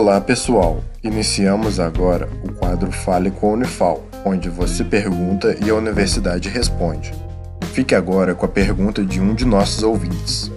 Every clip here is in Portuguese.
Olá pessoal, iniciamos agora o quadro Fale com a Unifal, onde você pergunta e a universidade responde. Fique agora com a pergunta de um de nossos ouvintes.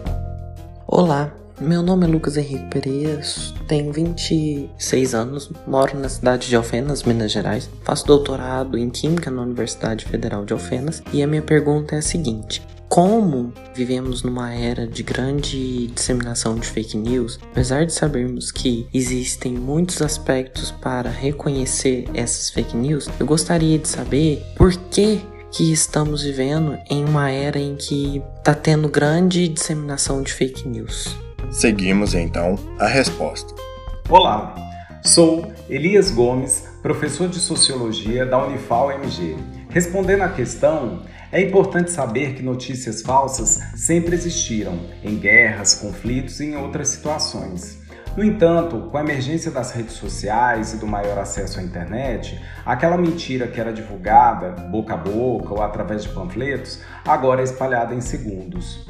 Olá, meu nome é Lucas Henrique Pereira, tenho 26 anos, moro na cidade de Alfenas, Minas Gerais, faço doutorado em Química na Universidade Federal de Alfenas e a minha pergunta é a seguinte: como vivemos numa era de grande disseminação de fake news, apesar de sabermos que existem muitos aspectos para reconhecer essas fake news, eu gostaria de saber por que que estamos vivendo em uma era em que está tendo grande disseminação de fake news. Seguimos então a resposta. Olá, sou Elias Gomes, professor de Sociologia da Unifal MG. Respondendo à questão, é importante saber que notícias falsas sempre existiram em guerras, conflitos e em outras situações. No entanto, com a emergência das redes sociais e do maior acesso à internet, aquela mentira que era divulgada boca a boca ou através de panfletos agora é espalhada em segundos.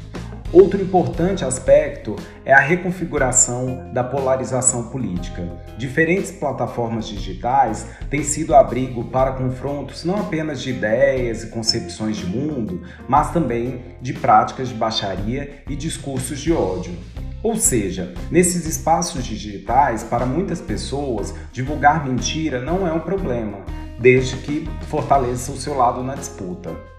Outro importante aspecto é a reconfiguração da polarização política. Diferentes plataformas digitais têm sido abrigo para confrontos não apenas de ideias e concepções de mundo, mas também de práticas de baixaria e discursos de ódio. Ou seja, nesses espaços digitais, para muitas pessoas, divulgar mentira não é um problema, desde que fortaleça o seu lado na disputa.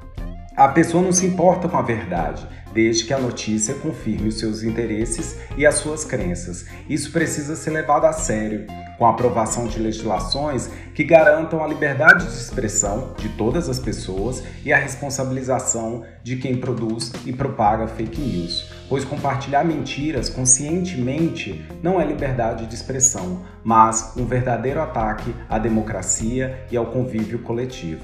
A pessoa não se importa com a verdade, desde que a notícia confirme os seus interesses e as suas crenças. Isso precisa ser levado a sério, com a aprovação de legislações que garantam a liberdade de expressão de todas as pessoas e a responsabilização de quem produz e propaga fake news. Pois compartilhar mentiras conscientemente não é liberdade de expressão, mas um verdadeiro ataque à democracia e ao convívio coletivo.